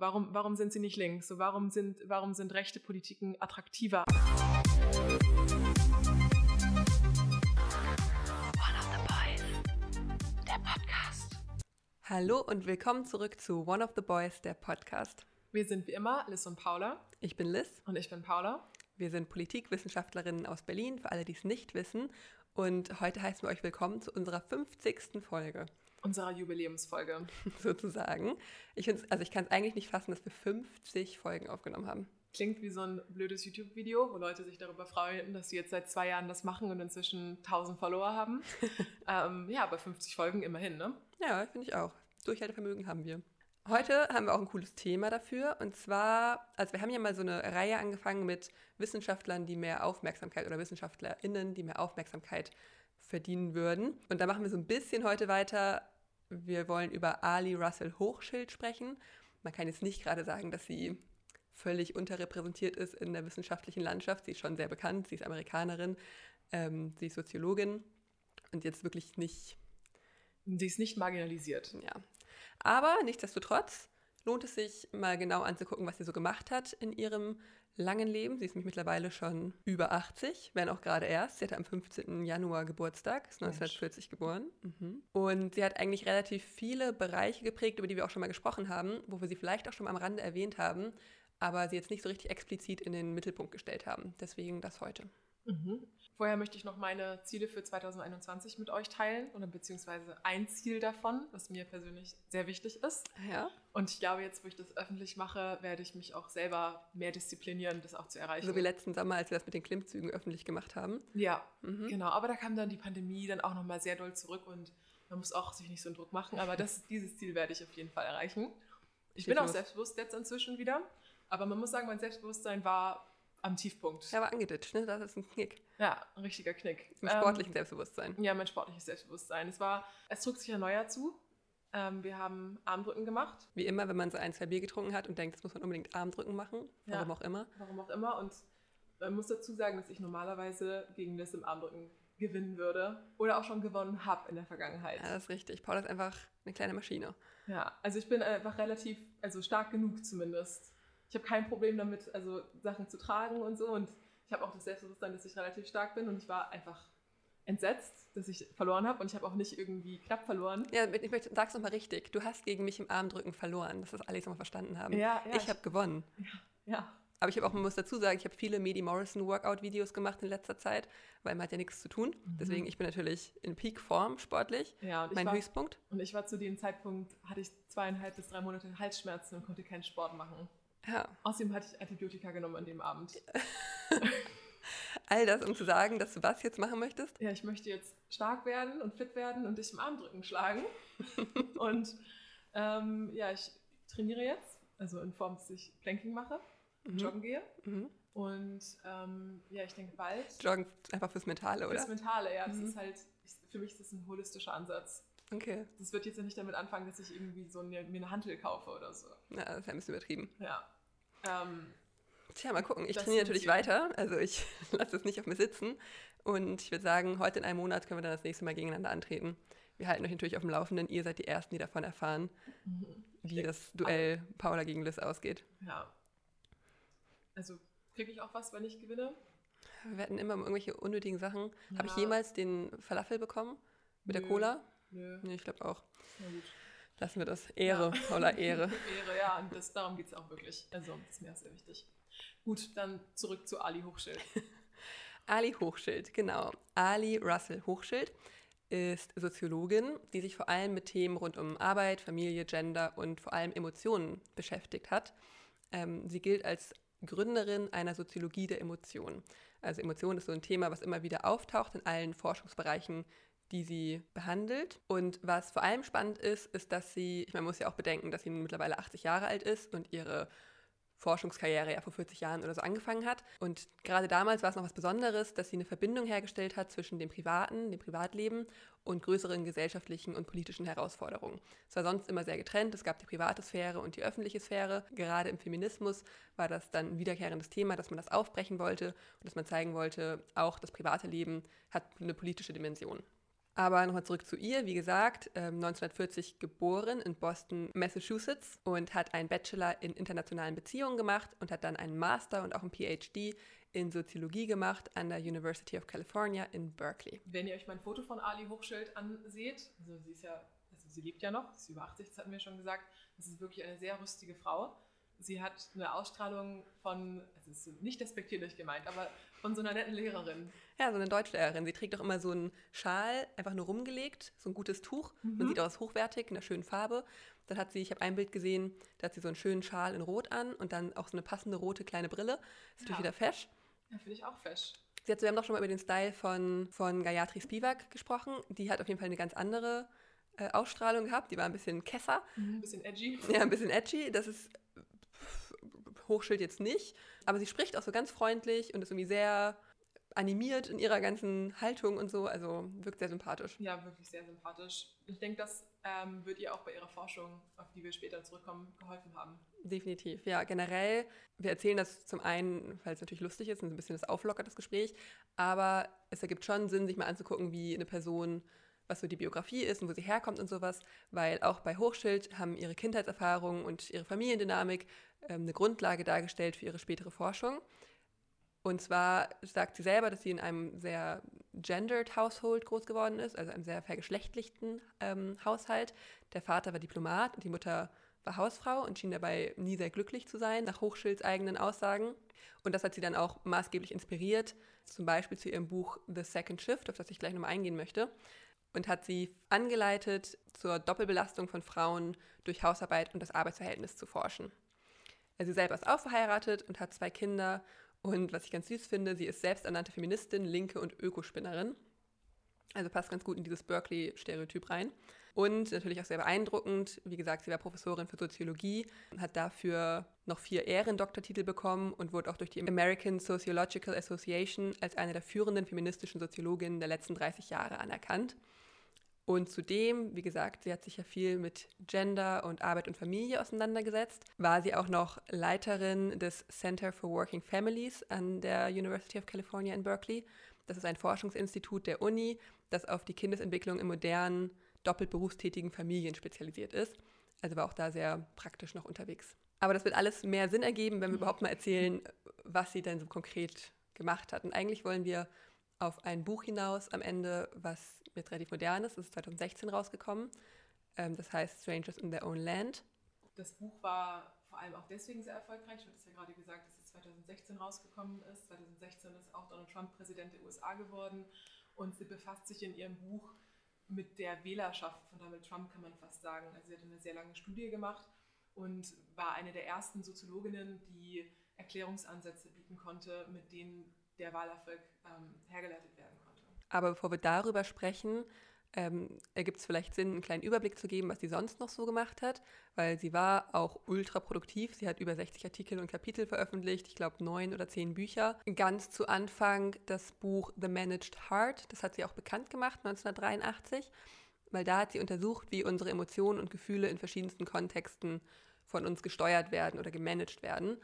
Warum, warum sind sie nicht links? So, warum, sind, warum sind rechte Politiken attraktiver? Hallo und willkommen zurück zu One of the Boys, der Podcast. Wir sind wie immer Liz und Paula. Ich bin Liz. Und ich bin Paula. Wir sind Politikwissenschaftlerinnen aus Berlin, für alle, die es nicht wissen. Und heute heißen wir euch willkommen zu unserer 50. Folge unserer Jubiläumsfolge. Sozusagen. Ich also ich kann es eigentlich nicht fassen, dass wir 50 Folgen aufgenommen haben. Klingt wie so ein blödes YouTube-Video, wo Leute sich darüber freuen, dass sie jetzt seit zwei Jahren das machen und inzwischen 1000 Follower haben. ähm, ja, aber 50 Folgen immerhin, ne? Ja, finde ich auch. Durchhaltevermögen haben wir. Heute haben wir auch ein cooles Thema dafür. Und zwar, also wir haben ja mal so eine Reihe angefangen mit Wissenschaftlern, die mehr Aufmerksamkeit oder WissenschaftlerInnen, die mehr Aufmerksamkeit verdienen würden. Und da machen wir so ein bisschen heute weiter. Wir wollen über Ali Russell Hochschild sprechen. Man kann jetzt nicht gerade sagen, dass sie völlig unterrepräsentiert ist in der wissenschaftlichen Landschaft. Sie ist schon sehr bekannt, sie ist Amerikanerin, ähm, sie ist Soziologin und jetzt wirklich nicht. Sie ist nicht marginalisiert. Ja. Aber nichtsdestotrotz lohnt es sich mal genau anzugucken, was sie so gemacht hat in ihrem langen Leben. Sie ist nämlich mittlerweile schon über 80, wenn auch gerade erst. Sie hatte am 15. Januar Geburtstag, ist 1940 Mensch. geboren. Mhm. Und sie hat eigentlich relativ viele Bereiche geprägt, über die wir auch schon mal gesprochen haben, wo wir sie vielleicht auch schon mal am Rande erwähnt haben, aber sie jetzt nicht so richtig explizit in den Mittelpunkt gestellt haben. Deswegen das heute. Mhm. Vorher möchte ich noch meine Ziele für 2021 mit euch teilen oder beziehungsweise ein Ziel davon, was mir persönlich sehr wichtig ist. Ja. Und ich glaube, jetzt, wo ich das öffentlich mache, werde ich mich auch selber mehr disziplinieren, das auch zu erreichen. So wie letzten Sommer, als wir das mit den Klimmzügen öffentlich gemacht haben. Ja, mhm. genau. Aber da kam dann die Pandemie dann auch nochmal sehr doll zurück und man muss auch sich nicht so einen Druck machen. Aber das, dieses Ziel werde ich auf jeden Fall erreichen. Ich bin auch selbstbewusst jetzt inzwischen wieder. Aber man muss sagen, mein Selbstbewusstsein war am Tiefpunkt. Ja, aber angeditscht, ne? Das ist ein Knick. Ja, ein richtiger Knick. Im sportlichen ähm, Selbstbewusstsein. Ja, mein sportliches Selbstbewusstsein. Es war, es trug sich ein neuer zu. Ähm, wir haben Armdrücken gemacht. Wie immer, wenn man so ein, zwei Bier getrunken hat und denkt, das muss man unbedingt Armdrücken machen. Warum ja, auch immer. Warum auch immer. Und man muss dazu sagen, dass ich normalerweise gegen das im Armdrücken gewinnen würde oder auch schon gewonnen habe in der Vergangenheit. Ja, das ist richtig. Paul ist einfach eine kleine Maschine. Ja, also ich bin einfach relativ, also stark genug zumindest, ich habe kein Problem damit, also Sachen zu tragen und so. Und ich habe auch das Selbstbewusstsein, dass ich relativ stark bin. Und ich war einfach entsetzt, dass ich verloren habe. Und ich habe auch nicht irgendwie knapp verloren. Ja, ich möchte, sag's nochmal richtig. Du hast gegen mich im Armdrücken verloren, dass das alle nochmal verstanden haben. Ja, ja, ich habe gewonnen. Ja, ja. Aber ich habe auch, man muss dazu sagen, ich habe viele Medi Morrison Workout-Videos gemacht in letzter Zeit, weil man hat ja nichts zu tun. Mhm. Deswegen, ich bin natürlich in Peak-Form sportlich. Ja, und mein war, Höchstpunkt. Und ich war zu dem Zeitpunkt, hatte ich zweieinhalb bis drei Monate Halsschmerzen und konnte keinen Sport machen. Ja. Außerdem hatte ich Antibiotika genommen an dem Abend. All das, um zu sagen, dass du was jetzt machen möchtest? Ja, ich möchte jetzt stark werden und fit werden und dich im Armdrücken schlagen. und ähm, ja, ich trainiere jetzt, also in Form, dass ich Planking mache, mhm. joggen gehe. Mhm. Und ähm, ja, ich denke bald. Joggen einfach fürs Mentale, oder? Fürs Mentale, ja. Das mhm. ist halt, ich, für mich ist das ein holistischer Ansatz. Okay. Das wird jetzt ja nicht damit anfangen, dass ich irgendwie so eine, mir eine Handel kaufe oder so. Ja, das ist ein bisschen übertrieben. Ja. Ähm, Tja, mal gucken. Ich trainiere natürlich weiter. Also ich lasse es nicht auf mir sitzen. Und ich würde sagen, heute in einem Monat können wir dann das nächste Mal gegeneinander antreten. Wir halten euch natürlich auf dem Laufenden. Ihr seid die Ersten, die davon erfahren, mhm. wie das Duell Paula gegen Liz ausgeht. Ja. Also kriege ich auch was, wenn ich gewinne? Wir hatten immer irgendwelche unnötigen Sachen. Ja. Habe ich jemals den Falafel bekommen? Mit Nö. der Cola? Nö. Nee, ich glaube auch. Na gut. Lassen wir das. Ehre, ja. voller Ehre. Ehre, ja, und das, darum geht es auch wirklich. Also, das ist mir auch sehr wichtig. Gut, dann zurück zu Ali Hochschild. Ali Hochschild, genau. Ali Russell Hochschild ist Soziologin, die sich vor allem mit Themen rund um Arbeit, Familie, Gender und vor allem Emotionen beschäftigt hat. Ähm, sie gilt als Gründerin einer Soziologie der Emotionen. Also Emotion ist so ein Thema, was immer wieder auftaucht in allen Forschungsbereichen, die sie behandelt. Und was vor allem spannend ist, ist, dass sie, ich meine, man muss ja auch bedenken, dass sie mittlerweile 80 Jahre alt ist und ihre Forschungskarriere ja vor 40 Jahren oder so angefangen hat. Und gerade damals war es noch was Besonderes, dass sie eine Verbindung hergestellt hat zwischen dem privaten, dem Privatleben und größeren gesellschaftlichen und politischen Herausforderungen. Es war sonst immer sehr getrennt. Es gab die private Sphäre und die öffentliche Sphäre. Gerade im Feminismus war das dann ein wiederkehrendes Thema, dass man das aufbrechen wollte und dass man zeigen wollte, auch das private Leben hat eine politische Dimension. Aber nochmal zurück zu ihr. Wie gesagt, 1940 ähm, geboren in Boston, Massachusetts und hat einen Bachelor in internationalen Beziehungen gemacht und hat dann einen Master und auch einen PhD in Soziologie gemacht an der University of California in Berkeley. Wenn ihr euch mein Foto von Ali Hochschild anseht, also sie ist ja, also sie lebt ja noch, sie ist über 80, das hatten wir schon gesagt, das ist wirklich eine sehr rüstige Frau. Sie hat eine Ausstrahlung von, also es ist nicht despektierlich gemeint, aber von so einer netten Lehrerin. Ja, so eine Deutschlehrerin. Sie trägt auch immer so einen Schal, einfach nur rumgelegt, so ein gutes Tuch. Mhm. Man sieht aus hochwertig, in einer schönen Farbe. Dann hat sie, ich habe ein Bild gesehen, da hat sie so einen schönen Schal in Rot an und dann auch so eine passende rote kleine Brille. Ist natürlich ja. wieder fesch. Ja, finde ich auch fesch. Sie hat, wir haben doch schon mal über den Style von, von Gayatri Spivak gesprochen. Die hat auf jeden Fall eine ganz andere äh, Ausstrahlung gehabt. Die war ein bisschen Kesser. Mhm, ein bisschen edgy. Ja, ein bisschen edgy. Das ist Hochschild jetzt nicht. Aber sie spricht auch so ganz freundlich und ist irgendwie sehr animiert in ihrer ganzen Haltung und so. Also wirkt sehr sympathisch. Ja, wirklich sehr sympathisch. Ich denke, das ähm, wird ihr auch bei ihrer Forschung, auf die wir später zurückkommen, geholfen haben. Definitiv, ja. Generell, wir erzählen das zum einen, weil es natürlich lustig ist und ein bisschen das auflockert, das Gespräch. Aber es ergibt schon Sinn, sich mal anzugucken, wie eine Person was so die Biografie ist und wo sie herkommt und sowas, weil auch bei Hochschild haben ihre Kindheitserfahrungen und ihre Familiendynamik ähm, eine Grundlage dargestellt für ihre spätere Forschung. Und zwar sagt sie selber, dass sie in einem sehr gendered Household groß geworden ist, also einem sehr vergeschlechtlichten ähm, Haushalt. Der Vater war Diplomat und die Mutter war Hausfrau und schien dabei nie sehr glücklich zu sein, nach Hochschilds eigenen Aussagen. Und das hat sie dann auch maßgeblich inspiriert, zum Beispiel zu ihrem Buch The Second Shift, auf das ich gleich nochmal eingehen möchte. Und hat sie angeleitet, zur Doppelbelastung von Frauen durch Hausarbeit und das Arbeitsverhältnis zu forschen. Also sie selber ist auch verheiratet und hat zwei Kinder. Und was ich ganz süß finde, sie ist selbsternannte Feministin, Linke und Ökospinnerin. Also passt ganz gut in dieses Berkeley-Stereotyp rein. Und natürlich auch sehr beeindruckend, wie gesagt, sie war Professorin für Soziologie, hat dafür noch vier Ehrendoktortitel bekommen und wurde auch durch die American Sociological Association als eine der führenden feministischen Soziologinnen der letzten 30 Jahre anerkannt. Und zudem, wie gesagt, sie hat sich ja viel mit Gender und Arbeit und Familie auseinandergesetzt, war sie auch noch Leiterin des Center for Working Families an der University of California in Berkeley. Das ist ein Forschungsinstitut der Uni, das auf die Kindesentwicklung in modernen, doppelt berufstätigen Familien spezialisiert ist. Also war auch da sehr praktisch noch unterwegs. Aber das wird alles mehr Sinn ergeben, wenn wir überhaupt mal erzählen, was sie denn so konkret gemacht hat. Und eigentlich wollen wir auf ein Buch hinaus am Ende, was jetzt relativ modern ist. Das ist 2016 rausgekommen. Ähm, das heißt Strangers in Their Own Land. Das Buch war vor allem auch deswegen sehr erfolgreich. Ich habe es ja gerade gesagt, dass es 2016 rausgekommen ist. 2016 ist auch Donald Trump Präsident der USA geworden. Und sie befasst sich in ihrem Buch mit der Wählerschaft von Donald Trump, kann man fast sagen. Also sie hat eine sehr lange Studie gemacht und war eine der ersten Soziologinnen, die Erklärungsansätze bieten konnte, mit denen der Wahlerfolg ähm, hergeleitet werden konnte. Aber bevor wir darüber sprechen, ähm, ergibt es vielleicht Sinn, einen kleinen Überblick zu geben, was sie sonst noch so gemacht hat, weil sie war auch ultra produktiv. Sie hat über 60 Artikel und Kapitel veröffentlicht, ich glaube neun oder zehn Bücher. Ganz zu Anfang das Buch The Managed Heart, das hat sie auch bekannt gemacht, 1983, weil da hat sie untersucht, wie unsere Emotionen und Gefühle in verschiedensten Kontexten von uns gesteuert werden oder gemanagt werden.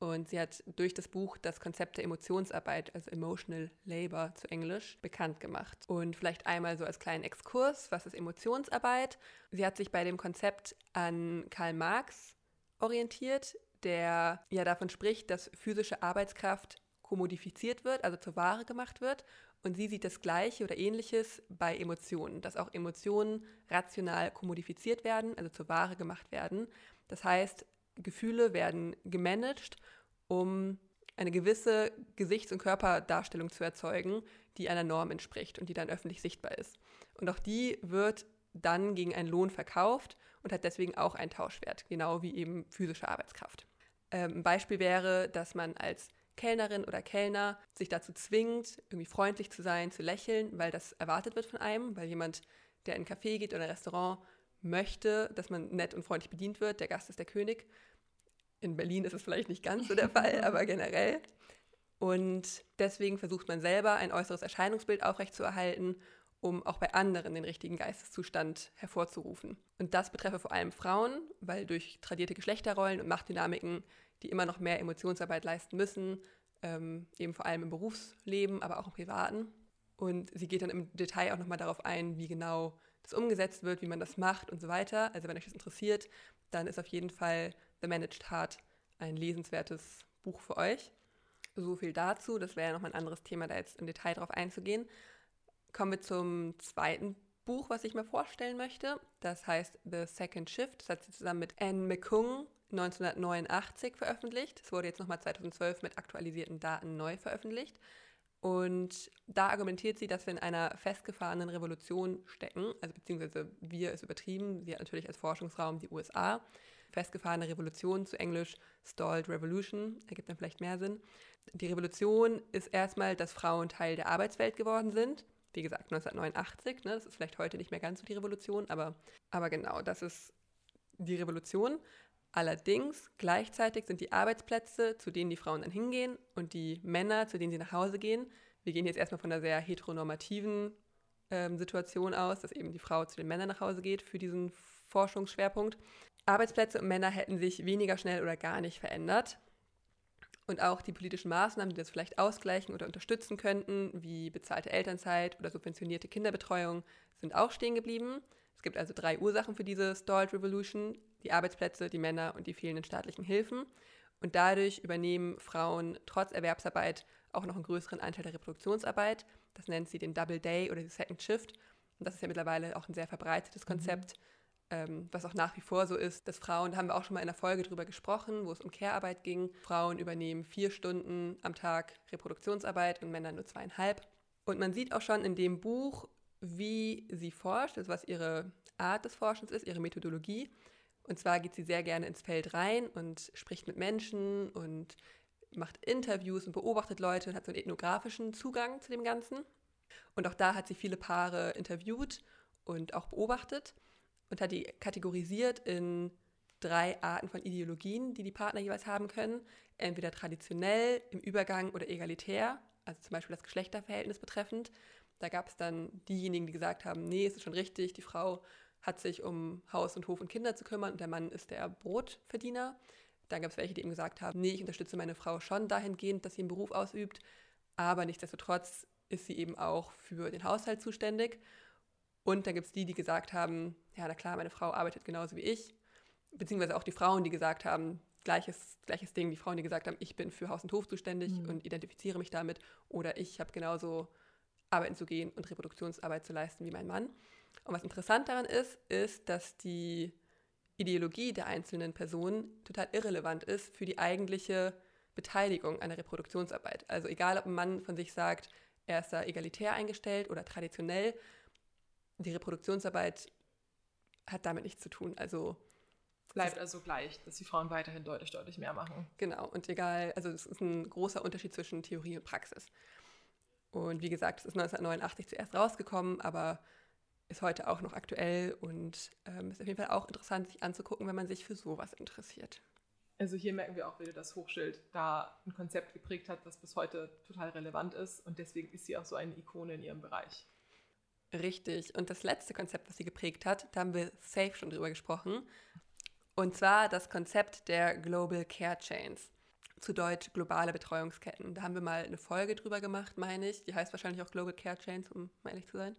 Und sie hat durch das Buch das Konzept der Emotionsarbeit, also Emotional Labor zu Englisch, bekannt gemacht. Und vielleicht einmal so als kleinen Exkurs, was ist Emotionsarbeit? Sie hat sich bei dem Konzept an Karl Marx orientiert, der ja davon spricht, dass physische Arbeitskraft kommodifiziert wird, also zur Ware gemacht wird. Und sie sieht das Gleiche oder Ähnliches bei Emotionen, dass auch Emotionen rational kommodifiziert werden, also zur Ware gemacht werden. Das heißt, Gefühle werden gemanagt, um eine gewisse Gesichts- und Körperdarstellung zu erzeugen, die einer Norm entspricht und die dann öffentlich sichtbar ist. Und auch die wird dann gegen einen Lohn verkauft und hat deswegen auch einen Tauschwert, genau wie eben physische Arbeitskraft. Ähm, ein Beispiel wäre, dass man als Kellnerin oder Kellner sich dazu zwingt, irgendwie freundlich zu sein, zu lächeln, weil das erwartet wird von einem, weil jemand, der in ein Café geht oder ein Restaurant, möchte, dass man nett und freundlich bedient wird. Der Gast ist der König. In Berlin ist es vielleicht nicht ganz so der Fall, aber generell. Und deswegen versucht man selber ein äußeres Erscheinungsbild aufrechtzuerhalten, um auch bei anderen den richtigen Geisteszustand hervorzurufen. Und das betreffe vor allem Frauen, weil durch tradierte Geschlechterrollen und Machtdynamiken, die immer noch mehr Emotionsarbeit leisten müssen, ähm, eben vor allem im Berufsleben, aber auch im Privaten, Und sie geht dann im Detail auch nochmal darauf ein, wie genau das umgesetzt wird, wie man das macht und so weiter. Also wenn euch das interessiert, dann ist auf jeden Fall The Managed Heart ein lesenswertes Buch für euch. So viel dazu. Das wäre ja nochmal ein anderes Thema, da jetzt im Detail drauf einzugehen. Kommen wir zum zweiten Buch, was ich mir vorstellen möchte. Das heißt The Second Shift. Das hat sie zusammen mit Anne McCung 1989 veröffentlicht. Es wurde jetzt nochmal 2012 mit aktualisierten Daten neu veröffentlicht. Und da argumentiert sie, dass wir in einer festgefahrenen Revolution stecken, also beziehungsweise wir ist übertrieben, sie hat natürlich als Forschungsraum die USA. Festgefahrene Revolution zu Englisch Stalled Revolution, ergibt dann vielleicht mehr Sinn. Die Revolution ist erstmal, dass Frauen Teil der Arbeitswelt geworden sind. Wie gesagt, 1989, ne, das ist vielleicht heute nicht mehr ganz so die Revolution, aber, aber genau, das ist die Revolution. Allerdings gleichzeitig sind die Arbeitsplätze, zu denen die Frauen dann hingehen und die Männer, zu denen sie nach Hause gehen, wir gehen jetzt erstmal von einer sehr heteronormativen ähm, Situation aus, dass eben die Frau zu den Männern nach Hause geht für diesen Forschungsschwerpunkt. Arbeitsplätze und Männer hätten sich weniger schnell oder gar nicht verändert. Und auch die politischen Maßnahmen, die das vielleicht ausgleichen oder unterstützen könnten, wie bezahlte Elternzeit oder subventionierte Kinderbetreuung, sind auch stehen geblieben. Es gibt also drei Ursachen für diese Stalled Revolution die Arbeitsplätze, die Männer und die fehlenden staatlichen Hilfen. Und dadurch übernehmen Frauen trotz Erwerbsarbeit auch noch einen größeren Anteil der Reproduktionsarbeit. Das nennt sie den Double Day oder die Second Shift. Und das ist ja mittlerweile auch ein sehr verbreitetes mhm. Konzept, mhm. Ähm, was auch nach wie vor so ist, dass Frauen, da haben wir auch schon mal in der Folge drüber gesprochen, wo es um Care-Arbeit ging. Frauen übernehmen vier Stunden am Tag Reproduktionsarbeit und Männer nur zweieinhalb. Und man sieht auch schon in dem Buch, wie sie forscht, also was ihre Art des Forschens ist, ihre Methodologie. Und zwar geht sie sehr gerne ins Feld rein und spricht mit Menschen und macht Interviews und beobachtet Leute und hat so einen ethnografischen Zugang zu dem Ganzen. Und auch da hat sie viele Paare interviewt und auch beobachtet und hat die kategorisiert in drei Arten von Ideologien, die die Partner jeweils haben können. Entweder traditionell, im Übergang oder egalitär, also zum Beispiel das Geschlechterverhältnis betreffend. Da gab es dann diejenigen, die gesagt haben, nee, es ist schon richtig, die Frau hat sich um Haus und Hof und Kinder zu kümmern und der Mann ist der Brotverdiener. Dann gab es welche, die eben gesagt haben, nee, ich unterstütze meine Frau schon dahingehend, dass sie einen Beruf ausübt, aber nichtsdestotrotz ist sie eben auch für den Haushalt zuständig. Und dann gibt es die, die gesagt haben, ja, na klar, meine Frau arbeitet genauso wie ich. Beziehungsweise auch die Frauen, die gesagt haben, gleiches, gleiches Ding, die Frauen, die gesagt haben, ich bin für Haus und Hof zuständig mhm. und identifiziere mich damit. Oder ich habe genauso arbeiten zu gehen und Reproduktionsarbeit zu leisten wie mein Mann. Und was interessant daran ist, ist, dass die Ideologie der einzelnen Personen total irrelevant ist für die eigentliche Beteiligung an der Reproduktionsarbeit. Also egal, ob ein Mann von sich sagt, er ist da egalitär eingestellt oder traditionell, die Reproduktionsarbeit hat damit nichts zu tun. Also bleibt also gleich, dass die Frauen weiterhin deutlich, deutlich mehr machen. Genau, und egal, also es ist ein großer Unterschied zwischen Theorie und Praxis. Und wie gesagt, es ist 1989 zuerst rausgekommen, aber ist heute auch noch aktuell und ähm, ist auf jeden Fall auch interessant, sich anzugucken, wenn man sich für sowas interessiert. Also hier merken wir auch wieder, dass Hochschild da ein Konzept geprägt hat, das bis heute total relevant ist und deswegen ist sie auch so eine Ikone in ihrem Bereich. Richtig. Und das letzte Konzept, was sie geprägt hat, da haben wir safe schon drüber gesprochen. Und zwar das Konzept der Global Care Chains. Zu Deutsch globale Betreuungsketten. Da haben wir mal eine Folge drüber gemacht, meine ich. Die heißt wahrscheinlich auch Global Care Chains, um mal ehrlich zu sein.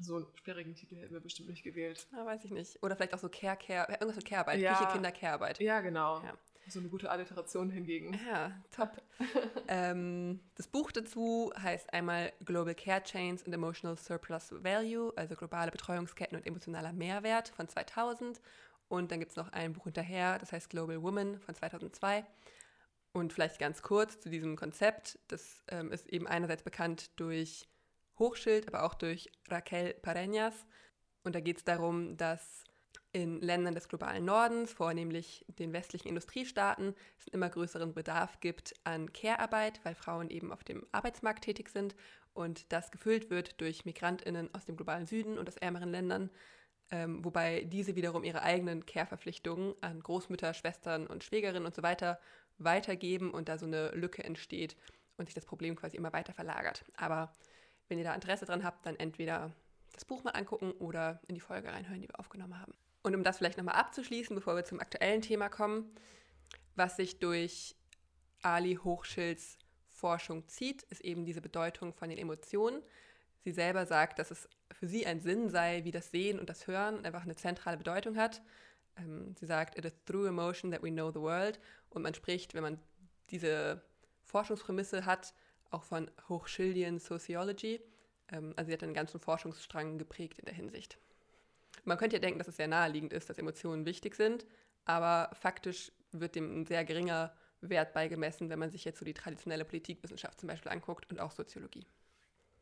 So einen sperrigen Titel hätten wir bestimmt nicht gewählt. Ja, weiß ich nicht. Oder vielleicht auch so Care, Care, irgendwas mit Care-Arbeit. Ja. Küche, Kinder, Care-Arbeit. Ja, genau. Ja. So eine gute Alliteration hingegen. Ja, top. ähm, das Buch dazu heißt einmal Global Care Chains and Emotional Surplus Value, also globale Betreuungsketten und emotionaler Mehrwert von 2000. Und dann gibt es noch ein Buch hinterher, das heißt Global Woman von 2002. Und vielleicht ganz kurz zu diesem Konzept. Das ähm, ist eben einerseits bekannt durch Hochschild, aber auch durch Raquel Pareñas. Und da geht es darum, dass in Ländern des globalen Nordens, vornehmlich den westlichen Industriestaaten, es einen immer größeren Bedarf gibt an Care-Arbeit, weil Frauen eben auf dem Arbeitsmarkt tätig sind und das gefüllt wird durch Migrantinnen aus dem globalen Süden und aus ärmeren Ländern, ähm, wobei diese wiederum ihre eigenen Care-Verpflichtungen an Großmütter, Schwestern und Schwägerinnen und so weiter weitergeben und da so eine Lücke entsteht und sich das Problem quasi immer weiter verlagert. Aber wenn ihr da Interesse dran habt, dann entweder das Buch mal angucken oder in die Folge reinhören, die wir aufgenommen haben. Und um das vielleicht nochmal abzuschließen, bevor wir zum aktuellen Thema kommen, was sich durch Ali Hochschilds Forschung zieht, ist eben diese Bedeutung von den Emotionen. Sie selber sagt, dass es für sie ein Sinn sei, wie das Sehen und das Hören einfach eine zentrale Bedeutung hat. Ähm, sie sagt, it is through emotion that we know the world. Und man spricht, wenn man diese Forschungsprämisse hat, auch von Hochschildian Sociology. Ähm, also sie hat einen ganzen Forschungsstrang geprägt in der Hinsicht. Man könnte ja denken, dass es sehr naheliegend ist, dass Emotionen wichtig sind, aber faktisch wird dem ein sehr geringer Wert beigemessen, wenn man sich jetzt so die traditionelle Politikwissenschaft zum Beispiel anguckt und auch Soziologie.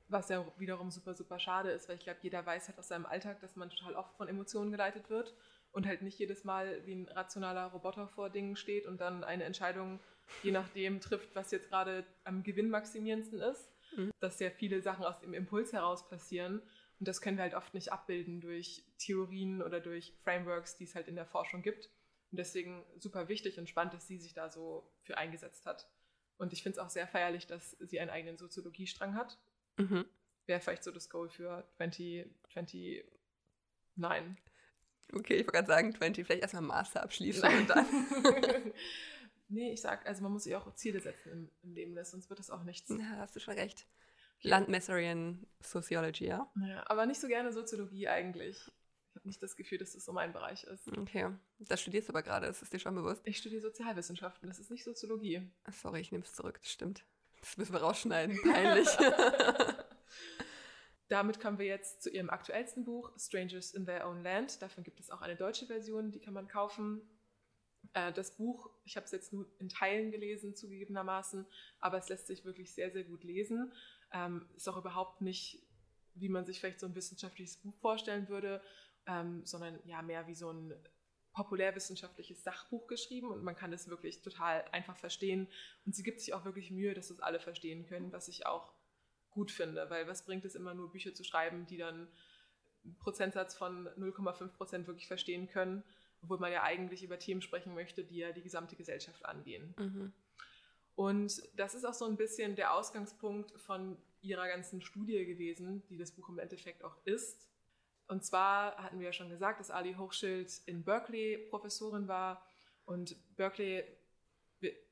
Was ja wiederum super, super schade ist, weil ich glaube, jeder weiß halt aus seinem Alltag, dass man total oft von Emotionen geleitet wird und halt nicht jedes Mal wie ein rationaler Roboter vor Dingen steht und dann eine Entscheidung je nachdem trifft, was jetzt gerade am gewinnmaximierendsten ist. Mhm. Dass sehr viele Sachen aus dem Impuls heraus passieren. Und das können wir halt oft nicht abbilden durch Theorien oder durch Frameworks, die es halt in der Forschung gibt. Und deswegen super wichtig und spannend, dass sie sich da so für eingesetzt hat. Und ich finde es auch sehr feierlich, dass sie einen eigenen Soziologiestrang hat. Mhm. Wäre vielleicht so das Goal für 2029. Okay, ich wollte gerade sagen, 20, vielleicht erstmal Master abschließen und dann. nee, ich sag, also man muss sich auch Ziele setzen im, im Leben, sonst wird das auch nichts. Ja, hast du schon recht. Landmesserian Sociology, ja? ja? Aber nicht so gerne Soziologie eigentlich. Ich habe nicht das Gefühl, dass das so mein Bereich ist. Okay, das studierst du aber gerade, ist es dir schon bewusst? Ich studiere Sozialwissenschaften, das ist nicht Soziologie. Sorry, ich nehme es zurück, das stimmt. Das müssen wir rausschneiden. Peinlich. Damit kommen wir jetzt zu ihrem aktuellsten Buch, Strangers in Their Own Land. Davon gibt es auch eine deutsche Version, die kann man kaufen. Äh, das Buch, ich habe es jetzt nur in Teilen gelesen, zugegebenermaßen, aber es lässt sich wirklich sehr, sehr gut lesen. Ähm, ist auch überhaupt nicht, wie man sich vielleicht so ein wissenschaftliches Buch vorstellen würde, ähm, sondern ja mehr wie so ein populärwissenschaftliches Sachbuch geschrieben und man kann es wirklich total einfach verstehen. Und sie gibt sich auch wirklich Mühe, dass das alle verstehen können, was ich auch gut finde, weil was bringt es immer nur Bücher zu schreiben, die dann einen Prozentsatz von 0,5 Prozent wirklich verstehen können, obwohl man ja eigentlich über Themen sprechen möchte, die ja die gesamte Gesellschaft angehen. Mhm. Und das ist auch so ein bisschen der Ausgangspunkt von ihrer ganzen Studie gewesen, die das Buch im Endeffekt auch ist. Und zwar hatten wir ja schon gesagt, dass Ali Hochschild in Berkeley Professorin war. Und Berkeley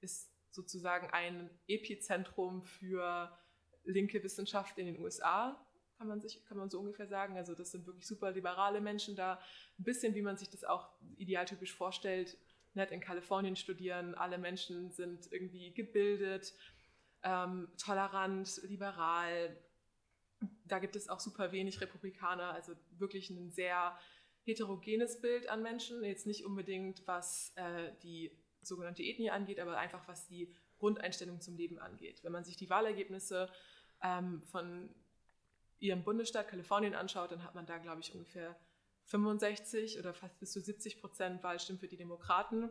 ist sozusagen ein Epizentrum für linke Wissenschaft in den USA, kann man, sich, kann man so ungefähr sagen. Also das sind wirklich super liberale Menschen da. Ein bisschen, wie man sich das auch idealtypisch vorstellt. Nett in Kalifornien studieren, alle Menschen sind irgendwie gebildet, ähm, tolerant, liberal, da gibt es auch super wenig Republikaner, also wirklich ein sehr heterogenes Bild an Menschen. Jetzt nicht unbedingt, was äh, die sogenannte Ethnie angeht, aber einfach was die Grundeinstellung zum Leben angeht. Wenn man sich die Wahlergebnisse ähm, von ihrem Bundesstaat Kalifornien anschaut, dann hat man da, glaube ich, ungefähr 65 oder fast bis zu 70 Prozent Wahlstimmen für die Demokraten.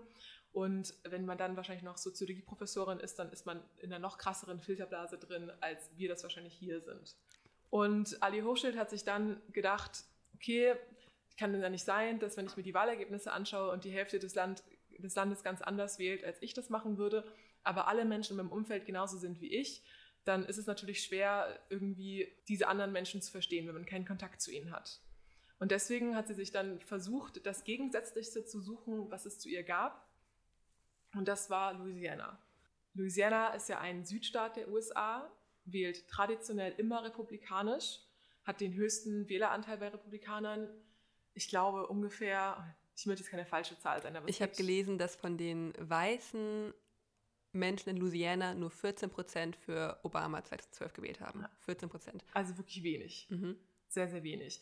Und wenn man dann wahrscheinlich noch Soziologieprofessorin ist, dann ist man in einer noch krasseren Filterblase drin, als wir das wahrscheinlich hier sind. Und Ali Hochschild hat sich dann gedacht, okay, kann denn ja nicht sein, dass wenn ich mir die Wahlergebnisse anschaue und die Hälfte des, Land, des Landes ganz anders wählt, als ich das machen würde, aber alle Menschen in meinem Umfeld genauso sind wie ich, dann ist es natürlich schwer, irgendwie diese anderen Menschen zu verstehen, wenn man keinen Kontakt zu ihnen hat. Und deswegen hat sie sich dann versucht, das Gegensätzlichste zu suchen, was es zu ihr gab. Und das war Louisiana. Louisiana ist ja ein Südstaat der USA wählt traditionell immer republikanisch, hat den höchsten Wähleranteil bei Republikanern. Ich glaube ungefähr, ich möchte jetzt keine falsche Zahl sein, aber ich habe gelesen, dass von den weißen Menschen in Louisiana nur 14 Prozent für Obama 2012 gewählt haben. 14 Prozent. Also wirklich wenig. Mhm. Sehr, sehr wenig.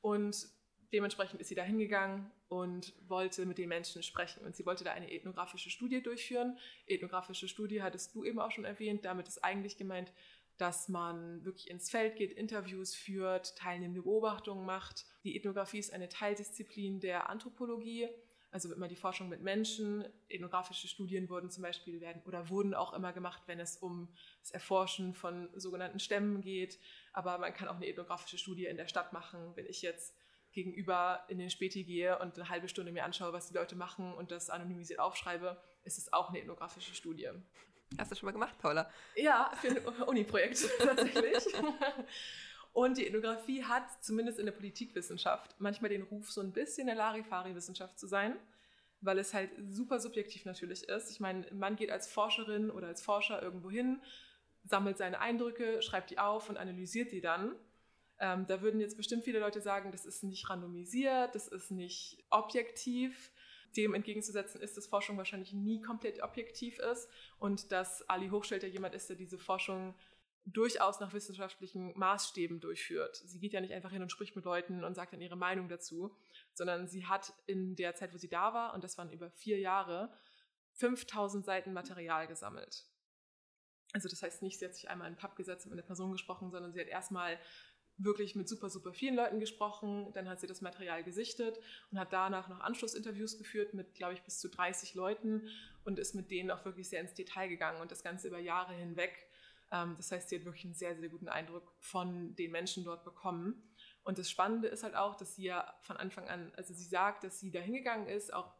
Und dementsprechend ist sie da hingegangen und wollte mit den Menschen sprechen. Und sie wollte da eine ethnografische Studie durchführen. Ethnografische Studie hattest du eben auch schon erwähnt. Damit ist eigentlich gemeint, dass man wirklich ins Feld geht, Interviews führt, teilnehmende Beobachtungen macht. Die Ethnographie ist eine Teildisziplin der Anthropologie, also immer die Forschung mit Menschen. Ethnografische Studien wurden zum Beispiel werden oder wurden auch immer gemacht, wenn es um das Erforschen von sogenannten Stämmen geht. Aber man kann auch eine ethnografische Studie in der Stadt machen. Wenn ich jetzt gegenüber in den Späti gehe und eine halbe Stunde mir anschaue, was die Leute machen und das anonymisiert aufschreibe, ist es auch eine ethnografische Studie. Hast du schon mal gemacht, Paula? Ja, für ein Uni-Projekt tatsächlich. Und die Ethnographie hat zumindest in der Politikwissenschaft manchmal den Ruf, so ein bisschen eine Larifari-Wissenschaft zu sein, weil es halt super subjektiv natürlich ist. Ich meine, man geht als Forscherin oder als Forscher irgendwo hin, sammelt seine Eindrücke, schreibt die auf und analysiert die dann. Ähm, da würden jetzt bestimmt viele Leute sagen, das ist nicht randomisiert, das ist nicht objektiv. Dem entgegenzusetzen ist, dass Forschung wahrscheinlich nie komplett objektiv ist und dass Ali Hochschild ja jemand ist, der diese Forschung durchaus nach wissenschaftlichen Maßstäben durchführt. Sie geht ja nicht einfach hin und spricht mit Leuten und sagt dann ihre Meinung dazu, sondern sie hat in der Zeit, wo sie da war, und das waren über vier Jahre, 5000 Seiten Material gesammelt. Also das heißt nicht, sie hat sich einmal in den Pub gesetzt und mit einer Person gesprochen, sondern sie hat erstmal wirklich mit super, super vielen Leuten gesprochen. Dann hat sie das Material gesichtet und hat danach noch Anschlussinterviews geführt mit, glaube ich, bis zu 30 Leuten und ist mit denen auch wirklich sehr ins Detail gegangen und das Ganze über Jahre hinweg. Ähm, das heißt, sie hat wirklich einen sehr, sehr guten Eindruck von den Menschen dort bekommen. Und das Spannende ist halt auch, dass sie ja von Anfang an, also sie sagt, dass sie da hingegangen ist, auch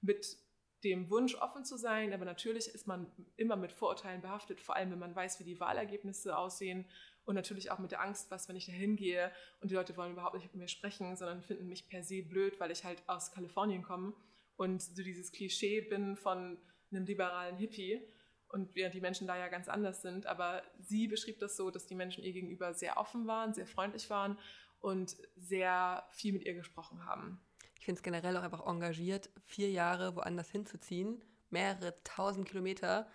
mit dem Wunsch offen zu sein, aber natürlich ist man immer mit Vorurteilen behaftet, vor allem wenn man weiß, wie die Wahlergebnisse aussehen. Und natürlich auch mit der Angst, was, wenn ich da hingehe und die Leute wollen überhaupt nicht mit mir sprechen, sondern finden mich per se blöd, weil ich halt aus Kalifornien komme und so dieses Klischee bin von einem liberalen Hippie und während die Menschen da ja ganz anders sind. Aber sie beschrieb das so, dass die Menschen ihr gegenüber sehr offen waren, sehr freundlich waren und sehr viel mit ihr gesprochen haben. Ich finde es generell auch einfach engagiert, vier Jahre woanders hinzuziehen, mehrere tausend Kilometer,